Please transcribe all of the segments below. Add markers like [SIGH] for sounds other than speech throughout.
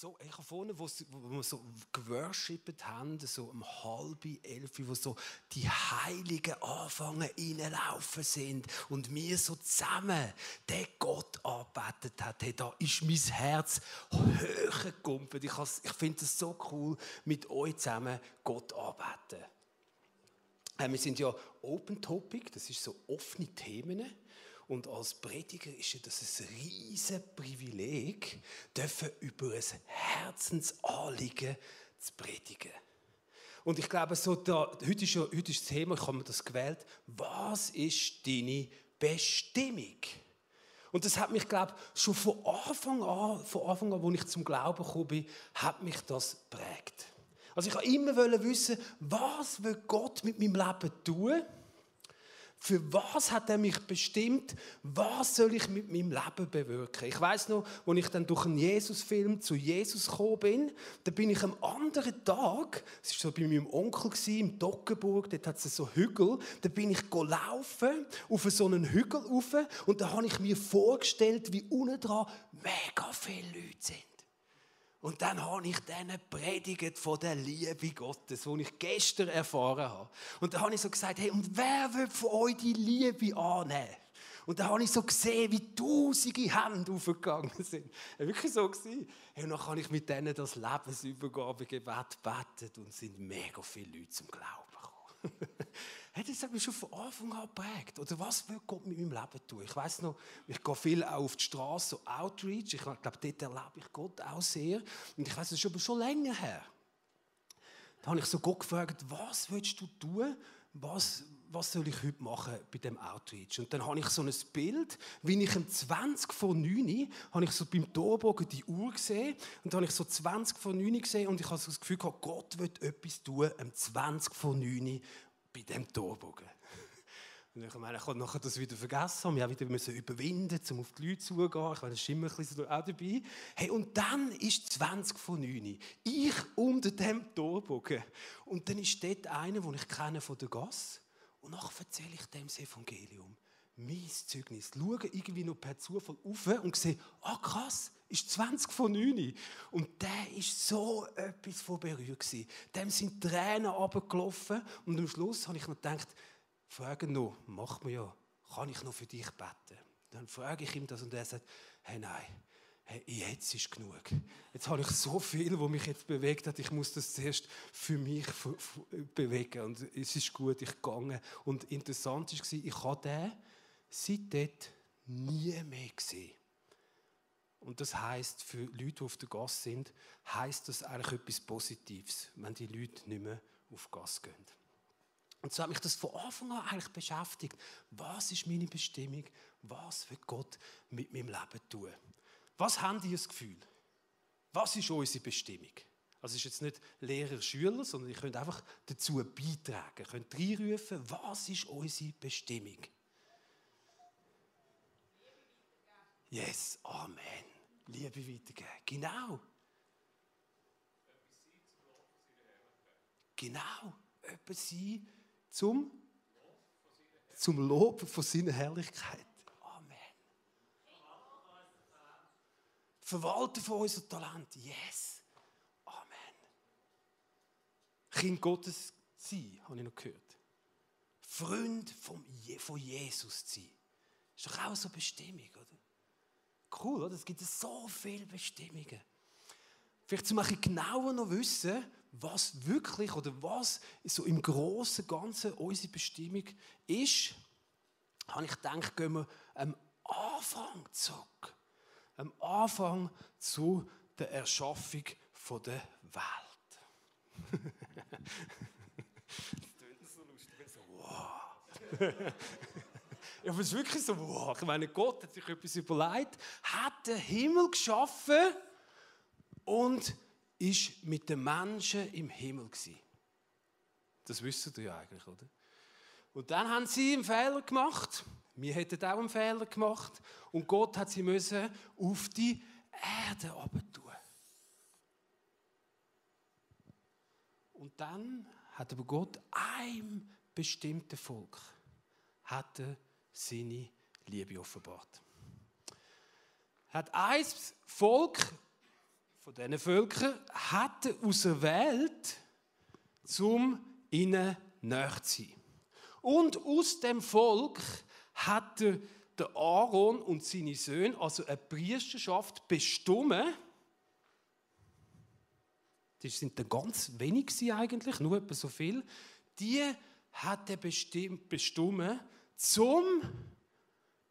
so, ich habe vorne, wo, wo wir so geworshippet haben, so um halb elf, wo so die Heiligen anfangen reinlaufen sind und wir so zusammen den Gott arbeitet hat, hey, da ist mein Herz höher gekumpelt. Ich, ich finde es so cool, mit euch zusammen Gott arbeiten. Äh, wir sind ja Open Topic, das ist so offene Themen. Und als Prediger ist das ein riesiges Privileg, über ein Herzensanliegen zu predigen. Und ich glaube, so da, heute, ist ja, heute ist das Thema, ich habe mir das gewählt, was ist deine Bestimmung? Und das hat mich, glaube ich, schon von Anfang an, von Anfang an, als ich zum Glauben gekommen bin, hat mich das prägt. Also ich wollte immer wissen, was will Gott mit meinem Leben tun? Für was hat er mich bestimmt? Was soll ich mit meinem Leben bewirken? Ich weiß noch, als ich dann durch einen Jesus-Film zu Jesus gekommen bin, da bin ich am anderen Tag, es war so bei meinem Onkel im Dockenburg, dort hat es so Hügel, da bin ich laufen auf so einen Hügel rauf und da habe ich mir vorgestellt, wie unten dran mega viele Leute sind. Und dann habe ich denen predigt von der Liebe Gottes, die ich gestern erfahren habe. Und dann habe ich so gesagt, hey, und wer will von euch die Liebe annehmen? Und dann habe ich so gesehen, wie tausende Hände aufgegangen [LAUGHS] sind. War wirklich so. Gewesen. Und dann habe ich mit denen das Lebensübergabegebet betet und sind mega viele Leute zum Glauben gekommen. [LAUGHS] Hey, das hat mich schon von Anfang an geprägt. Oder was will Gott mit meinem Leben tun? Ich weiß noch, ich gehe viel auf die Straße, so Outreach. Ich glaube, dort erlebe ich Gott auch sehr. Und ich weiß, das ist aber schon länger her. Da habe ich so Gott gefragt, was willst du tun? Was, was soll ich heute machen bei dem Outreach? Und dann habe ich so ein Bild, wie ich um 20 vor 9 habe ich so beim Torbogen die Uhr gesehen und dann habe ich so 20 vor 9 gesehen und ich habe so das Gefühl gehabt, Gott wird etwas tun um 20 vor 9 bei diesem Torbogen. [LAUGHS] Und ich meine, ich nachher das wieder vergessen, wir wieder müssen überwinden, um auf die Leute zugehen. Ich meine, das ist immer ein bisschen auch dabei. Hey, und dann ist 20 von 9. Ich unter dem Torbogen. Und dann ist dort einer, den ich kenne von der Gasse. Und nachher erzähle ich dem das Evangelium. Mein Zeugnis. Schaue irgendwie noch per Zufall auf und sehe, ah krass, ist 20 von 9. Und der ist so etwas von berührt. Dem sind Tränen abgelaufen und am Schluss habe ich noch gedacht, frage noch, macht man ja, kann ich noch für dich beten? Dann frage ich ihm das und er sagt, hey nein, hey, jetzt ist genug. Jetzt habe ich so viel, was mich jetzt bewegt hat, ich muss das zuerst für mich bewegen und es ist gut, ich gehe. Und interessant war, ich habe den seitdem nie mehr gesehen. Und das heißt für Leute, die auf der Gas sind, heißt das eigentlich etwas Positives, wenn die Leute nicht mehr auf Gas gehen. Und so hat mich das von Anfang an eigentlich beschäftigt. Was ist meine Bestimmung? Was will Gott mit meinem Leben tun? Was haben die das Gefühl? Was ist unsere Bestimmung? Also es ist jetzt nicht Lehrer, Schüler, sondern ihr könnt einfach dazu beitragen. Ihr könnt reinrufen, was ist unsere Bestimmung? Yes, Amen. Liebe weitergeben. Genau. Genau. Etwas sein zum, zum Lob von seiner Herrlichkeit. Amen. Verwalten von unserem Talent. Yes. Amen. Kind Gottes sein, habe ich noch gehört. Freund von Jesus sein. Ist doch auch so eine Bestimmung, oder? Cool, oder? Es gibt so viele Bestimmungen. Vielleicht zum ein genauer noch wissen, was wirklich oder was so im großen Ganzen unsere Bestimmung ist, habe ich gedacht, gehen wir am Anfang zurück. Am Anfang zu der Erschaffung der Welt. [LAUGHS] das klingt so lustig. Wow. [LAUGHS] Ja, aber es ist wirklich so, wow, ich meine, Gott hat sich etwas überlegt, hat den Himmel geschaffen und ist mit den Menschen im Himmel gewesen. Das wissen ihr ja eigentlich, oder? Und dann haben sie einen Fehler gemacht. Wir hätten auch einen Fehler gemacht. Und Gott hat sie müssen auf die Erde tun. Und dann hat aber Gott einem bestimmten Volk hat er seine Liebe offenbart. Hat ein Volk von diesen Völkern hat er auserwählt, zum ihnen näher zu sein. Und aus dem Volk hat er der Aaron und seine Söhne, also eine Priesterschaft, bestimmt. Das sind dann ganz wenig eigentlich, nur etwa so viel. Die hat er bestimmt, bestimmt zum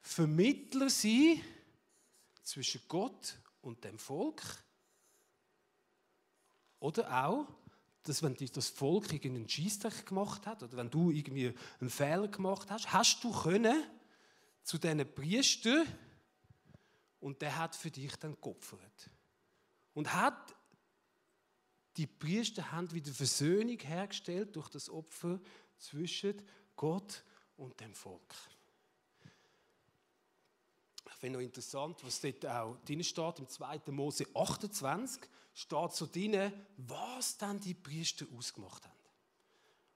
Vermittler sein zwischen Gott und dem Volk. Oder auch, dass wenn das Volk irgendeinen Schießtag gemacht hat oder wenn du irgendwie einen Fehler gemacht hast, hast du können zu diesen Priester und der hat für dich dann geopfert. Und hat die Priester haben wieder Versöhnung hergestellt durch das Opfer zwischen Gott und dem Volk. Ich finde noch interessant, was dort auch drin steht, im 2. Mose 28 steht so drin, was dann die Priester ausgemacht haben.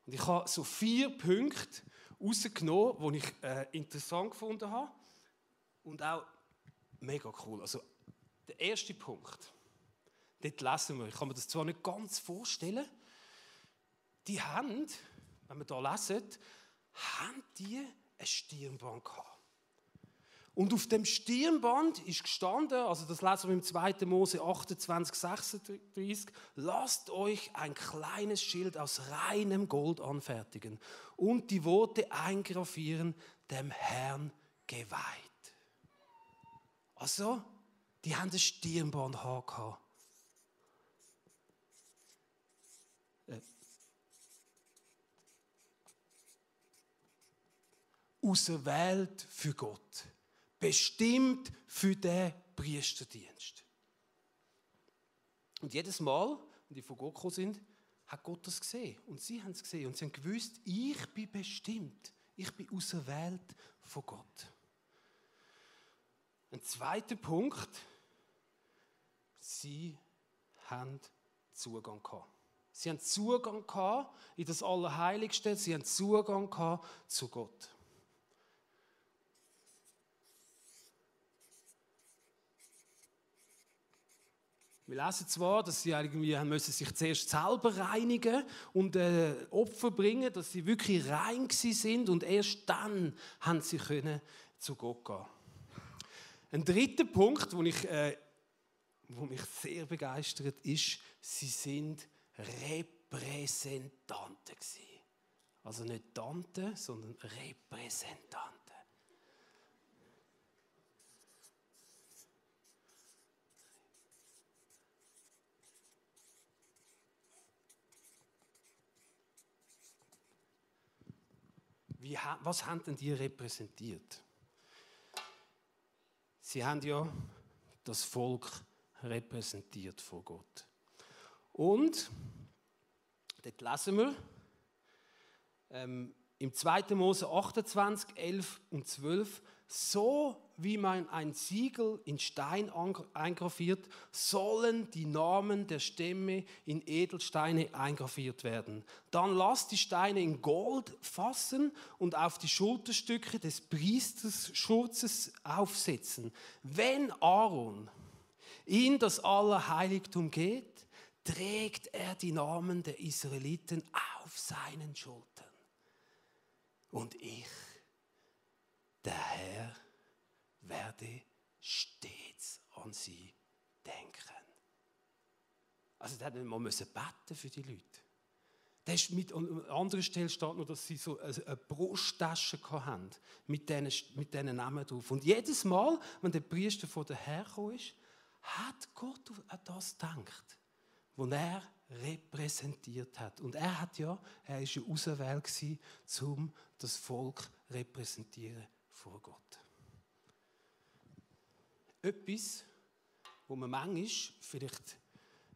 Und ich habe so vier Punkte rausgenommen, die ich äh, interessant gefunden habe und auch mega cool. Also der erste Punkt, dort lesen wir, ich kann mir das zwar nicht ganz vorstellen, die haben, wenn wir da lesen, haben die ein Stirnband gehabt. Und auf dem Stirnband ist gestanden, also das lesen wir im 2. Mose 28, 36, lasst euch ein kleines Schild aus reinem Gold anfertigen und die Worte eingravieren, dem Herrn geweiht. Also, die haben das Stirnband gehabt. Auserwählt für Gott bestimmt für den Priesterdienst. Und jedes Mal, wenn die von Gott gekommen sind, hat Gott das gesehen. Und sie haben es gesehen. Und sie haben gewusst, ich bin bestimmt. Ich bin auserwählt von Gott. Ein zweiter Punkt. Sie haben Zugang gehabt. Sie haben Zugang gehabt in das Allerheiligste. Sie haben Zugang gehabt zu Gott. Wir lesen zwar, dass sie irgendwie müssen sich zuerst selber reinigen und äh, Opfer bringen, dass sie wirklich rein sind und erst dann haben sie können zu Gott gehen. Ein dritter Punkt, wo ich, äh, wo mich sehr begeistert, ist, sie sind Repräsentanten gewesen. Also nicht Tante, sondern Repräsentanten. Wie, was haben denn die repräsentiert? Sie haben ja das Volk repräsentiert vor Gott. Und, dort lesen wir, ähm, im 2. Mose 28, 11 und 12, so wie man ein Siegel in Stein eingraviert, sollen die Namen der Stämme in Edelsteine eingraviert werden. Dann lass die Steine in Gold fassen und auf die Schulterstücke des Priesterschutzes aufsetzen. Wenn Aaron in das Allerheiligtum geht, trägt er die Namen der Israeliten auf seinen Schultern. Und ich der Herr werde stets an sie denken. Also da hätte man müssen beten für die Leute. Das ist mit, an anderer Stelle steht noch, dass sie so eine Brusttasche hatten, mit diesen, mit diesen Namen drauf. Und jedes Mal, wenn der Priester von der Herr ist, hat Gott an das gedacht, was er repräsentiert hat. Und er hat ja, er war ja auserwählt um das Volk repräsentieren vor Gott. Etwas, wo man manchmal, vielleicht,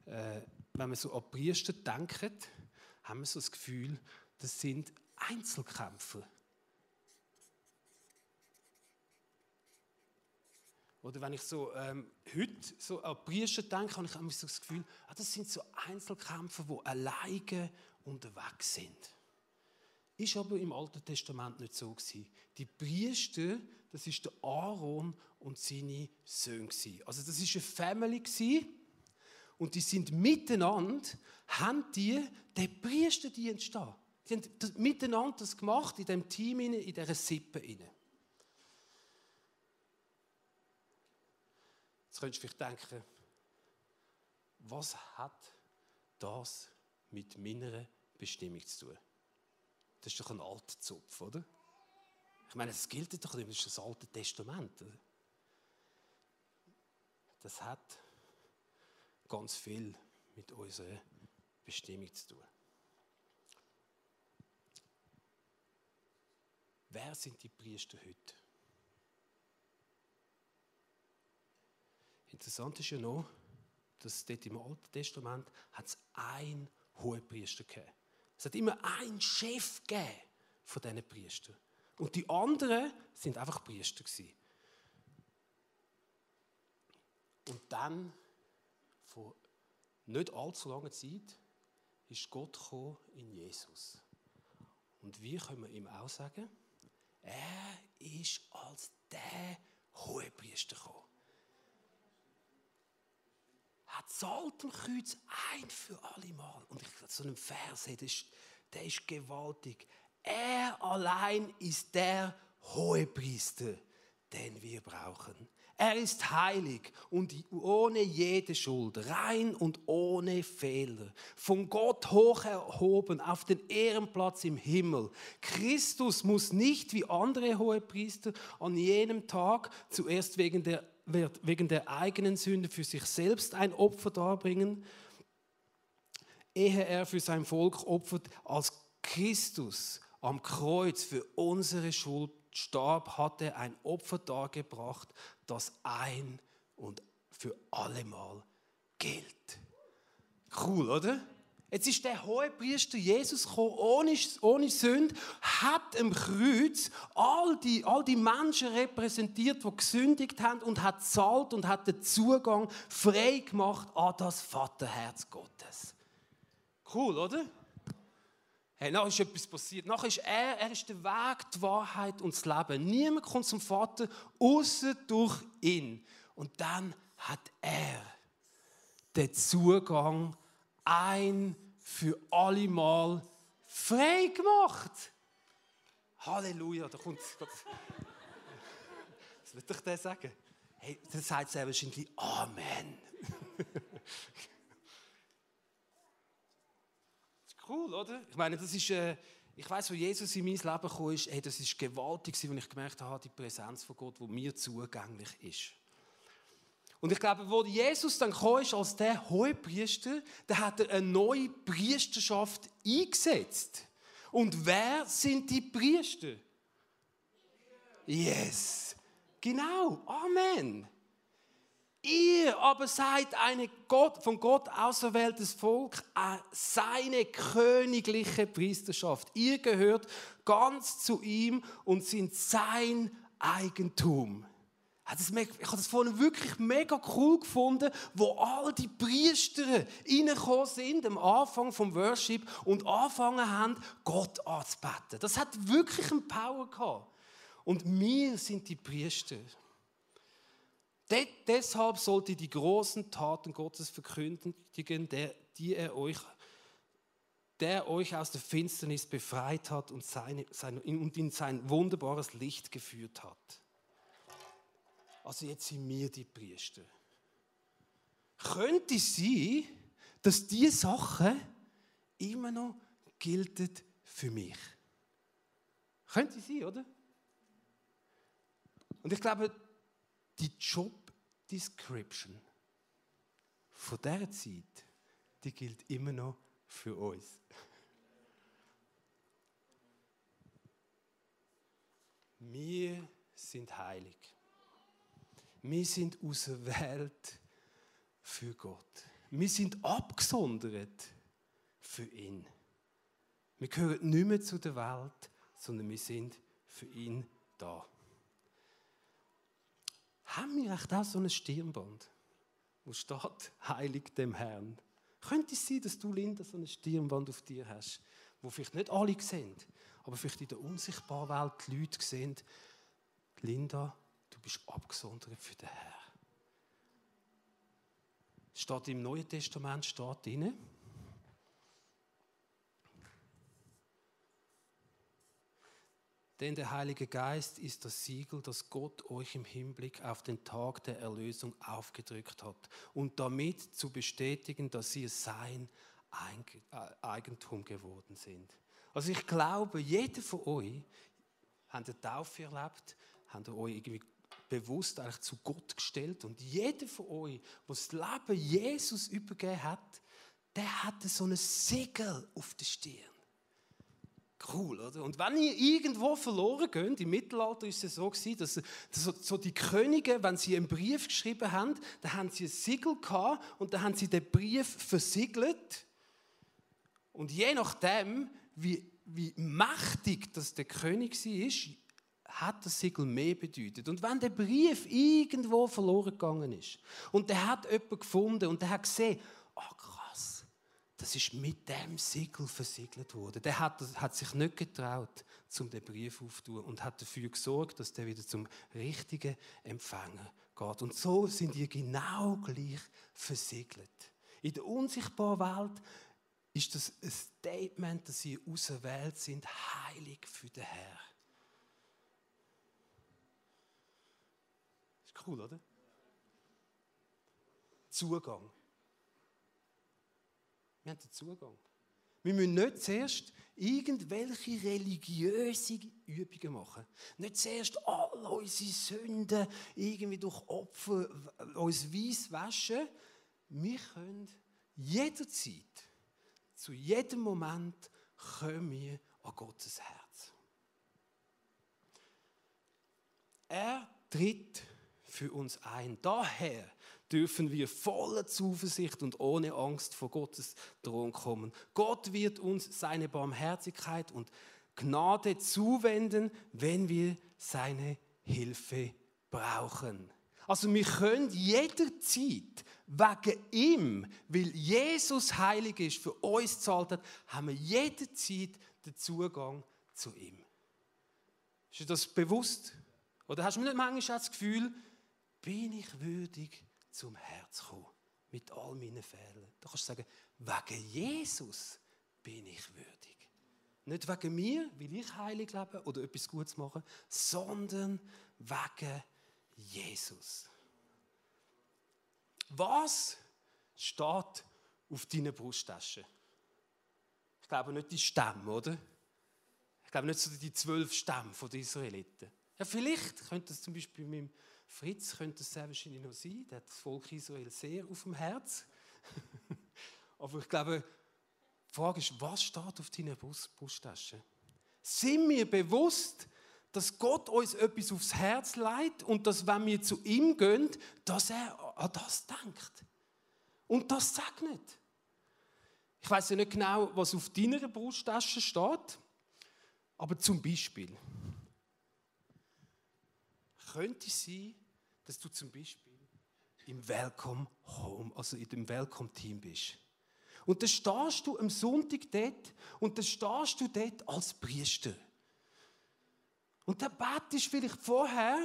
äh, wenn man so an Priester denkt, haben wir so das Gefühl, das sind Einzelkämpfer. Oder wenn ich so ähm, heute so an Priester denke, habe ich immer so das Gefühl, ah, das sind so Einzelkämpfer, die alleine unterwegs sind. Ist aber im Alten Testament nicht so gewesen. Die Priester, das ist der Aaron und seine Söhne. Also das ist eine Family und die sind miteinander, haben die den Priesterdienst da. Die haben das miteinander das gemacht in dem Team, in dieser Sippe. Jetzt könntest du vielleicht denken, was hat das mit meiner Bestimmung zu tun? Das ist doch ein alter Zopf, oder? Ich meine, das gilt doch nicht, das ist das Alte Testament. Oder? Das hat ganz viel mit unserer Bestimmung zu tun. Wer sind die Priester heute? Interessant ist ja noch, dass dort im Alten Testament hat es einen Hohepriester gegeben. Es hat immer einen Chef gegeben von diesen Priestern. Und die anderen sind einfach Priester gewesen. Und dann, vor nicht allzu langer Zeit, ist Gott gekommen in Jesus. Und wie können wir ihm auch sagen? Er ist als der Hohepriester gekommen. Er zahlt am Kreuz ein für alle Mal. Und ich so einen Vers, der ist, der ist gewaltig. Er allein ist der Hohepriester, den wir brauchen. Er ist heilig und ohne jede Schuld, rein und ohne Fehler, von Gott hoch erhoben auf den Ehrenplatz im Himmel. Christus muss nicht wie andere Hohepriester an jenem Tag zuerst wegen der, wegen der eigenen Sünde für sich selbst ein Opfer darbringen, ehe er für sein Volk opfert, als Christus am Kreuz für unsere Schuld starb, hat er ein Opfer dargebracht, das ein und für allemal gilt. Cool, oder? Jetzt ist der hohe Priester Jesus gekommen, ohne, ohne Sünde, hat im Kreuz all die, all die Menschen repräsentiert, die gesündigt haben und hat zahlt und hat den Zugang frei gemacht an das Vaterherz Gottes. Cool, oder? Hey, nachher ist etwas passiert. Nachher ist er, er ist der Weg, die Wahrheit und das Leben. Niemand kommt zum Vater, außer durch ihn. Und dann hat er den Zugang ein für alle Mal frei gemacht. Halleluja, da kommt Gott. Was wird ich der sagen? Hey, dann sagt er wahrscheinlich Amen. [LAUGHS] Cool, oder? Ich meine, das ist, äh, ich weiß, wo Jesus in mein Leben kam, ist, hey, das ist gewaltig, als ich gemerkt habe, die Präsenz von Gott, die mir zugänglich ist. Und ich glaube, wo Jesus dann kam, ist als der Hohepriester, da hat er eine neue Priesterschaft eingesetzt. Und wer sind die Priester? Yes. Genau. Amen. Ihr aber seid eine Gott, von Gott auserwähltes Volk, äh, seine königliche Priesterschaft. Ihr gehört ganz zu ihm und sind sein Eigentum. Ich habe das vorhin wirklich mega cool gefunden, wo all die Priester reingekommen sind am Anfang vom Worship und angefangen haben, Gott anzubeten. Das hat wirklich einen Power gehabt. Und wir sind die Priester. De deshalb sollt ihr die großen Taten Gottes verkündigen, der, die er euch, der euch aus der Finsternis befreit hat und, seine, seine, und in sein wunderbares Licht geführt hat. Also jetzt sind wir die Priester. Könnte es sein, dass diese Sache immer noch gilt für mich? Könnte sein, oder? Und ich glaube, die Job Description von dieser Zeit, die gilt immer noch für uns. Wir sind heilig. Wir sind auserwählt für Gott. Wir sind abgesondert für ihn. Wir gehören nicht mehr zu der Welt, sondern wir sind für ihn da. Haben wir echt auch so ein Stirnband, wo steht, heilig dem Herrn? Könnte es sein, dass du, Linda, so ein Stirnband auf dir hast, wo vielleicht nicht alle sehen, aber vielleicht in der unsichtbaren Welt die Leute sehen, Linda, du bist abgesondert für den Herrn. steht im Neuen Testament, steht drin, Denn der Heilige Geist ist das Siegel, das Gott euch im Hinblick auf den Tag der Erlösung aufgedrückt hat und damit zu bestätigen, dass ihr sein äh, Eigentum geworden sind. Also ich glaube, jeder von euch hat eine Taufe erlebt, hat euch irgendwie bewusst eigentlich zu Gott gestellt und jeder von euch, der das Leben Jesus übergeben hat, der hatte so ein Siegel auf der Stirn. Cool, oder? Und wenn ihr irgendwo verloren geht, im Mittelalter ist es so gewesen, dass so die Könige, wenn sie einen Brief geschrieben haben, dann haben sie ein Siegel gehabt und dann haben sie den Brief versiegelt. Und je nachdem, wie, wie mächtig das der König war, hat das Siegel mehr bedeutet. Und wenn der Brief irgendwo verloren gegangen ist und der hat jemanden gefunden und der hat gesehen, das ist mit dem Siegel versiegelt worden. Der hat, hat sich nicht getraut, zum den Brief aufzutun und hat dafür gesorgt, dass der wieder zum richtigen Empfänger geht. Und so sind die genau gleich versiegelt. In der unsichtbaren Welt ist das ein Statement, dass sie auserwählt sind, heilig für den Herr. Ist cool, oder? Zugang. Wir haben den Zugang. Wir müssen nicht zuerst irgendwelche religiöse Übungen machen. Nicht zuerst all unsere Sünden irgendwie durch Opfer uns weiss waschen. Wir können jederzeit, zu jedem Moment, kommen wir an Gottes Herz. Er tritt für uns ein. Daher dürfen wir voller Zuversicht und ohne Angst vor Gottes Thron kommen. Gott wird uns seine Barmherzigkeit und Gnade zuwenden, wenn wir seine Hilfe brauchen. Also wir können jederzeit wegen ihm, weil Jesus heilig ist, für uns zahlt hat, haben wir jederzeit den Zugang zu ihm. Ist dir das bewusst? Oder hast du nicht manchmal das Gefühl, bin ich würdig, zum Herz kommen. Mit all meinen Fehlern. Da kannst du sagen, wegen Jesus bin ich würdig. Nicht wegen mir, weil ich heilig lebe oder etwas Gutes mache, sondern wegen Jesus. Was steht auf deiner Brusttasche? Ich glaube nicht die Stämme, oder? Ich glaube nicht so die zwölf Stämme der Israeliten. Ja, vielleicht könnte es zum Beispiel mit dem Fritz könnte es sehr wahrscheinlich noch sein, der hat das Volk Israel sehr auf dem Herz. [LAUGHS] Aber ich glaube, die Frage ist, was steht auf deiner Brusttasche? Sind wir bewusst, dass Gott uns etwas aufs Herz leitet und dass, wenn wir zu ihm gehen, dass er an das denkt und das segnet? Ich weiß ja nicht genau, was auf deiner Brusttasche steht, aber zum Beispiel könnte es sein, dass du zum Beispiel im Welcome Home, also in dem Welcome Team bist. Und dann stehst du am Sonntag dort und dann stehst du dort als Priester. Und dann betest vielleicht vorher,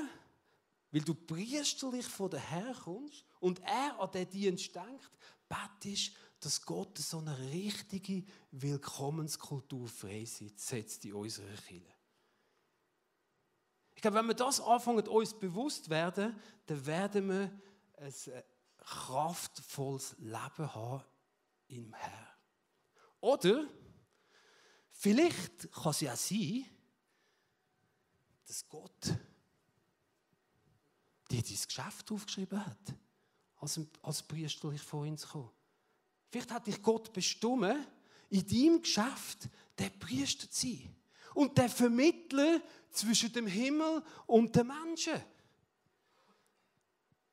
weil du priesterlich von der Herr kommst und er an den Dienst denkt, betest, dass Gott so eine richtige Willkommenskultur freisetzt in unserer Kirche. Ich glaube, wenn wir das anfangen, uns bewusst werden, dann werden wir ein äh, kraftvolles Leben haben im Herrn. Oder vielleicht kann es ja sein, dass Gott dir dein Geschäft aufgeschrieben hat, als, als priesterlich vor uns kommen. Vielleicht hat dich Gott bestimmt, in deinem Geschäft der Priester zu sein und der Vermittler zwischen dem Himmel und den Menschen.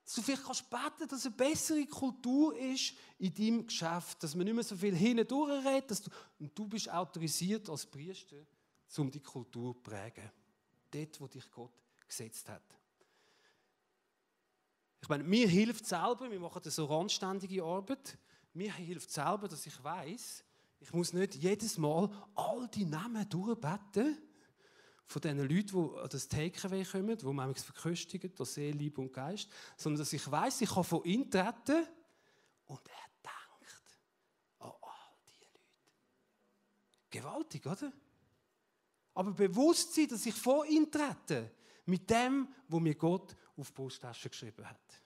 Dass du vielleicht kannst beten, dass eine bessere Kultur ist in deinem Geschäft, dass man nicht mehr so viel hindurch redet, dass du, und du bist autorisiert als Priester, um die Kultur zu prägen. Dort, wo dich Gott gesetzt hat. Ich meine, mir hilft selber, wir machen so randständige Arbeit, mir hilft selber, dass ich weiß, ich muss nicht jedes Mal all die Namen durchbeten von diesen Leuten, die an das TKW kommen, die manchmal verköstigen, durch Seele, Liebe und Geist, sondern dass ich weiß, ich kann von ihm treten und er denkt an all diese Leute. Gewaltig, oder? Aber bewusst sein, dass ich von ihm trete, mit dem, wo mir Gott auf die Brusttasche geschrieben hat.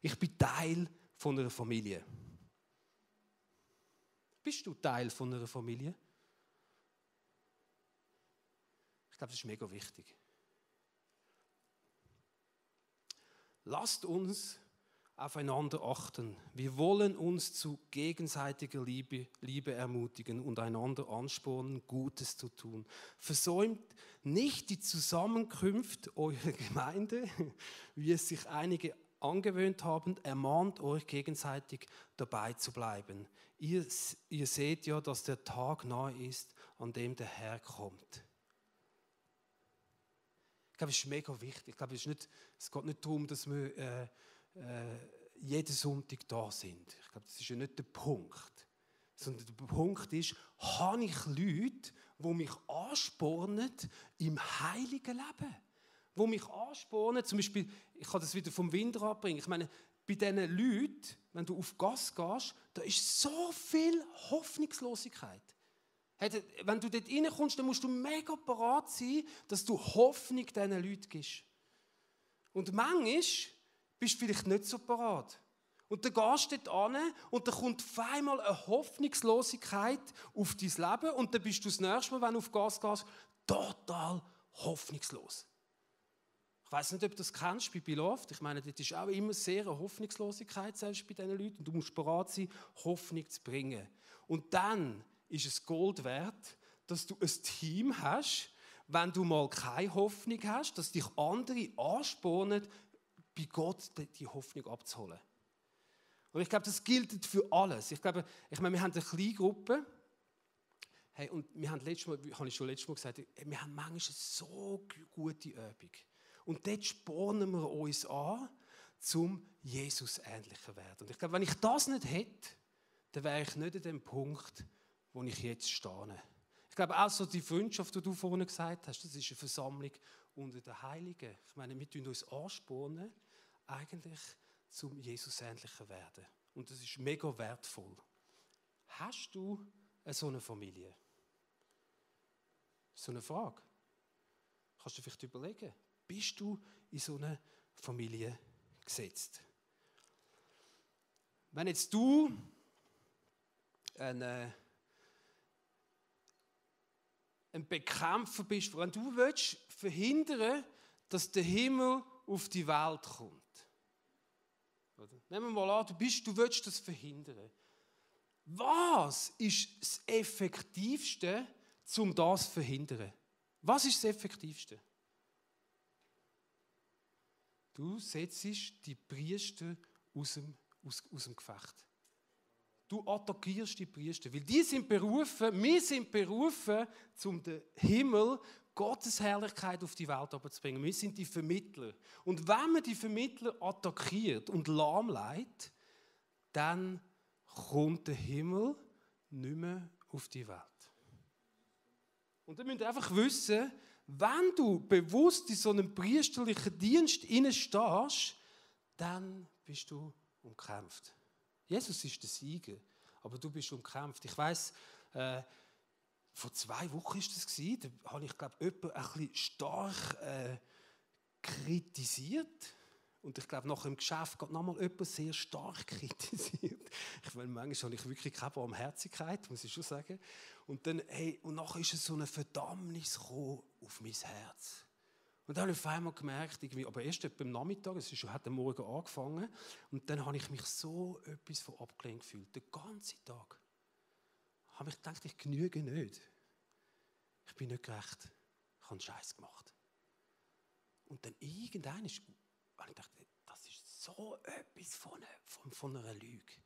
Ich bin Teil von einer Familie. Bist du Teil von einer Familie? Glaube, das ist mega wichtig. Lasst uns aufeinander achten. Wir wollen uns zu gegenseitiger Liebe, Liebe ermutigen und einander anspornen, Gutes zu tun. Versäumt nicht die Zusammenkünfte eurer Gemeinde, [LAUGHS] wie es sich einige angewöhnt haben, ermahnt euch gegenseitig dabei zu bleiben. Ihr, ihr seht ja, dass der Tag nahe ist, an dem der Herr kommt. Glaube, es ist mega wichtig. Ich glaube, es, ist nicht, es geht nicht darum, dass wir äh, äh, jeden Sonntag da sind. Ich glaube, das ist ja nicht der Punkt. Sondern der Punkt ist, habe ich Leute, die mich anspornen im heiligen Leben? Die mich anspornen, zum Beispiel, ich kann das wieder vom Winter abbringen. Ich meine, bei diesen Leuten, wenn du auf Gas gehst, da ist so viel Hoffnungslosigkeit. Wenn du dort reinkommst, dann musst du mega parat sein, dass du Hoffnung diesen Leuten gibst. Und manchmal bist du vielleicht nicht so parat. Und dann gehst du dort an und dann kommt auf einmal eine Hoffnungslosigkeit auf dein Leben und dann bist du das nächste Mal, wenn du auf Gas gehst, total hoffnungslos. Ich weiß nicht, ob du das kennst bei Beloved. Ich meine, das ist auch immer sehr eine Hoffnungslosigkeit selbst bei diesen Leuten. Und du musst bereit sein, Hoffnung zu bringen. Und dann ist es Gold wert, dass du ein Team hast, wenn du mal keine Hoffnung hast, dass dich andere anspornen, bei Gott die Hoffnung abzuholen. Und ich glaube, das gilt für alles. Ich glaube, ich meine, wir haben eine kleine Gruppe. Hey, und wir haben letztes Mal, habe ich schon letztes Mal gesagt, wir haben manchmal so gute Übung. Und dort spornen wir uns an, zum Jesus ähnlicher werden. Und ich glaube, wenn ich das nicht hätte, dann wäre ich nicht an dem Punkt, wo ich jetzt stehe. Ich glaube auch so die Freundschaft, die du vorhin gesagt hast, das ist eine Versammlung unter den Heiligen. Ich meine, wir tun uns anspornen, eigentlich zum Jesus ähnlicher werden. Und das ist mega wertvoll. Hast du so eine Familie? So eine Frage. Kannst du vielleicht überlegen, bist du in so eine Familie gesetzt? Wenn jetzt du eine, ein Bekämpfer bist, wenn du willst verhindern, dass der Himmel auf die Welt kommt. Oder? Nehmen wir mal an, du, bist, du willst das verhindern. Was ist das Effektivste, um das zu verhindern? Was ist das Effektivste? Du setzt die Priester aus dem, aus, aus dem Gefecht. Du attackierst die Priester, weil die sind berufen, wir sind berufen, um den Himmel Gottes Herrlichkeit auf die Welt zu bringen. Wir sind die Vermittler. Und wenn man die Vermittler attackiert und lahmlegt, dann kommt der Himmel nicht mehr auf die Welt. Und dann müsst ihr einfach wissen, wenn du bewusst in so einem priesterlichen Dienst stehst, dann bist du umkämpft. Jesus ist der Sieger, aber du bist umkämpft. Ich weiß, äh, vor zwei Wochen ist das gewesen, da habe ich glaube jemanden ein bisschen stark äh, kritisiert und ich glaube nach dem Geschäft geht nochmal jemand sehr stark [LAUGHS] kritisiert. Ich meine, manchmal habe ich wirklich keine Barmherzigkeit, muss ich schon sagen. Und dann, hey, und nachher ist es so eine Verdammnis auf mein Herz. Und dann habe ich auf einmal gemerkt, irgendwie, aber erst beim Nachmittag, es hat am Morgen angefangen, und dann habe ich mich so etwas von abgelehnt gefühlt, den ganzen Tag habe ich gedacht, ich genüge nicht. Ich bin nicht gerecht. Ich habe Scheiß gemacht. Und dann irgendwann habe ich gedacht, das ist so etwas von von, von einer Lüge.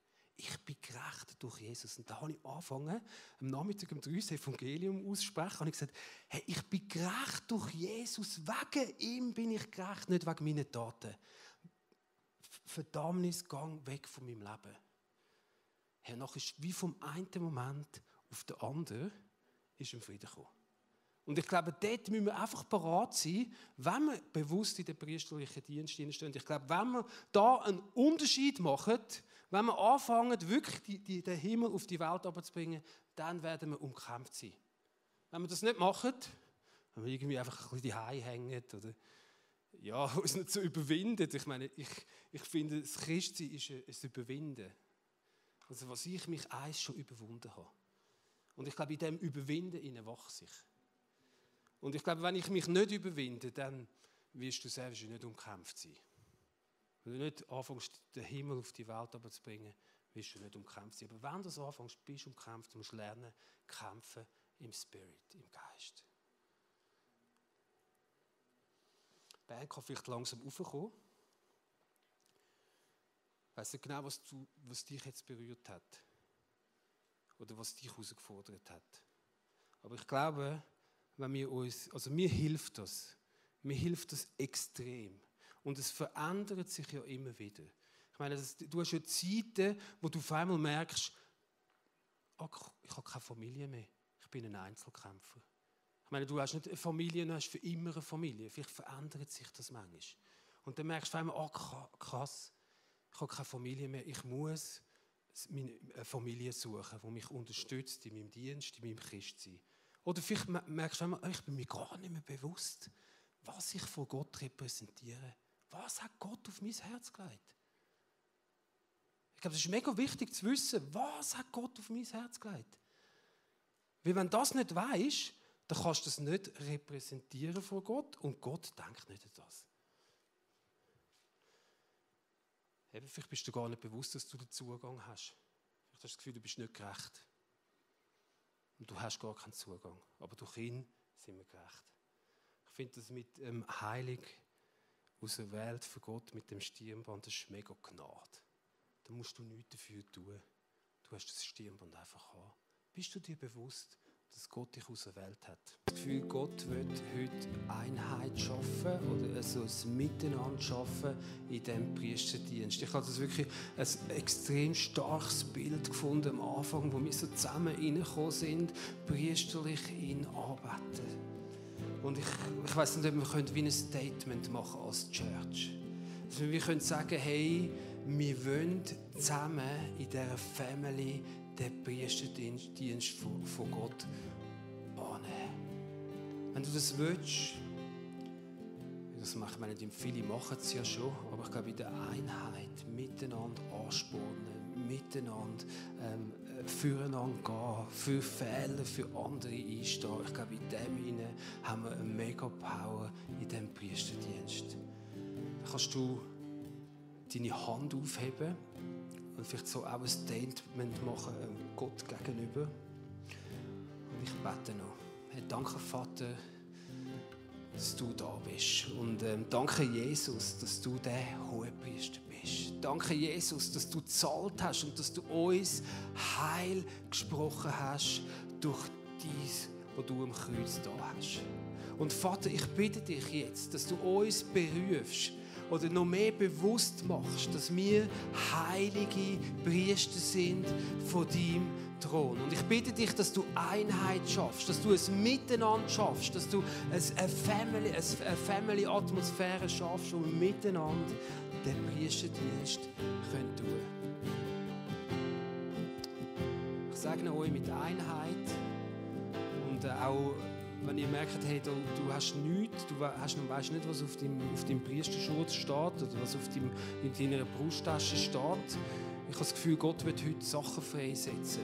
Durch Jesus. Und da habe ich angefangen, am Nachmittag um drei das Evangelium auszusprechen. Und ich gesagt, hey, ich bin gerecht durch Jesus. Wegen ihm bin ich gerecht, nicht wegen meinen Taten. Verdammnis, gang weg von meinem Leben. Herr, nachher ist wie vom einen Moment auf den anderen ist im Frieden gekommen. Und ich glaube, dort müssen wir einfach parat sein, wenn wir bewusst in den priesterlichen Dienst stehen. Ich glaube, wenn wir da einen Unterschied machen, wenn wir anfangen, wirklich die, die, den Himmel auf die Welt zu bringen, dann werden wir umkämpft sein. Wenn wir das nicht machen, wenn wir irgendwie einfach ein bisschen die hängen oder ja, [LAUGHS] uns nicht so überwinden. Ich meine, ich, ich finde, das Christsein ist ein Überwinden. Also was ich mich eins schon überwunden habe. Und ich glaube, in dem Überwinden wachse ich. Und ich glaube, wenn ich mich nicht überwinde, dann wirst du selbst nicht umkämpft sein. Wenn du nicht anfängst, den Himmel auf die Welt zu bringen, wirst du nicht umkämpft sein. Aber wenn du so anfängst, bist du umkämpft, musst du lernen, kämpfen im Spirit, im Geist. Die Band kann vielleicht langsam raufkommen. Ich weiss nicht genau, was, du, was dich jetzt berührt hat. Oder was dich herausgefordert hat. Aber ich glaube, wenn wir uns, also mir hilft das. Mir hilft das extrem. Und es verändert sich ja immer wieder. Ich meine, du hast ja Zeiten, wo du auf einmal merkst, oh, ich habe keine Familie mehr. Ich bin ein Einzelkämpfer. Ich meine, du hast nicht eine Familie, du hast für immer eine Familie. Vielleicht verändert sich das manchmal. Und dann merkst du einmal, oh, krass, ich habe keine Familie mehr. Ich muss eine Familie suchen, die mich unterstützt in meinem Dienst, in meinem Christsein. Oder vielleicht merkst du einmal, ich bin mir gar nicht mehr bewusst, was ich vor Gott repräsentiere. Was hat Gott auf mein Herz gelegt? Ich glaube, es ist mega wichtig zu wissen, was hat Gott auf mein Herz gelegt. Weil wenn du das nicht weißt, dann kannst du das nicht repräsentieren vor Gott und Gott denkt nicht an das. Eben, vielleicht bist du gar nicht bewusst, dass du den Zugang hast. Vielleicht hast du das Gefühl, du bist nicht gerecht. Und du hast gar keinen Zugang. Aber durch ihn sind wir gerecht. Ich finde das mit ähm, Heilig aus der Welt für Gott, mit dem Stirnband, das ist mega Gnade. Da musst du nichts dafür tun. Du hast das Stirnband einfach haben. Bist du dir bewusst, dass Gott dich aus der Welt hat. Das Gefühl, Gott wird heute Einheit schaffen oder so ein Miteinander schaffen in diesem Priesterdienst. Ich habe das wirklich ein extrem starkes Bild gefunden am Anfang, wo wir so zusammen reingekommen sind, priesterlich ihn arbeiten. Und ich, ich weiß nicht, ob wir können wie ein Statement machen als Church. Also wir können sagen, hey, wir wollen zusammen in dieser Family den Priesterdienst von Gott annehmen. Wenn du das willst, das machen wir nicht, viele machen es ja schon, aber ich glaube, in der Einheit miteinander anspornen, miteinander ähm, füreinander gehen, für Fehler, für andere einstehen. Ich glaube, in dem hinein haben wir eine mega Power in diesem Priesterdienst. Da kannst du deine Hand aufheben und vielleicht so auch ein Statement machen ähm, Gott gegenüber. Und ich bete noch. Hey, danke, Vater, dass du da bist. Und ähm, danke, Jesus, dass du der Hohepriester bist. Danke, Jesus, dass du zahlt hast und dass du uns Heil gesprochen hast durch dies, was du am Kreuz da hast. Und Vater, ich bitte dich jetzt, dass du uns berufst, oder noch mehr bewusst machst, dass wir heilige Priester sind von deinem Thron. Und ich bitte dich, dass du Einheit schaffst, dass du es miteinander schaffst, dass du eine Family, Family-Atmosphäre schaffst, wo wir miteinander den Priesterdienst können tun. Ich segne euch mit Einheit und auch wenn ihr merkt, hey, du, du hast nichts, du hast, weißt nicht, was auf deinem, auf deinem Priesterschutz steht oder was auf deinem, in deiner Brusttasche steht, ich habe das Gefühl, Gott wird heute Sachen freisetzen.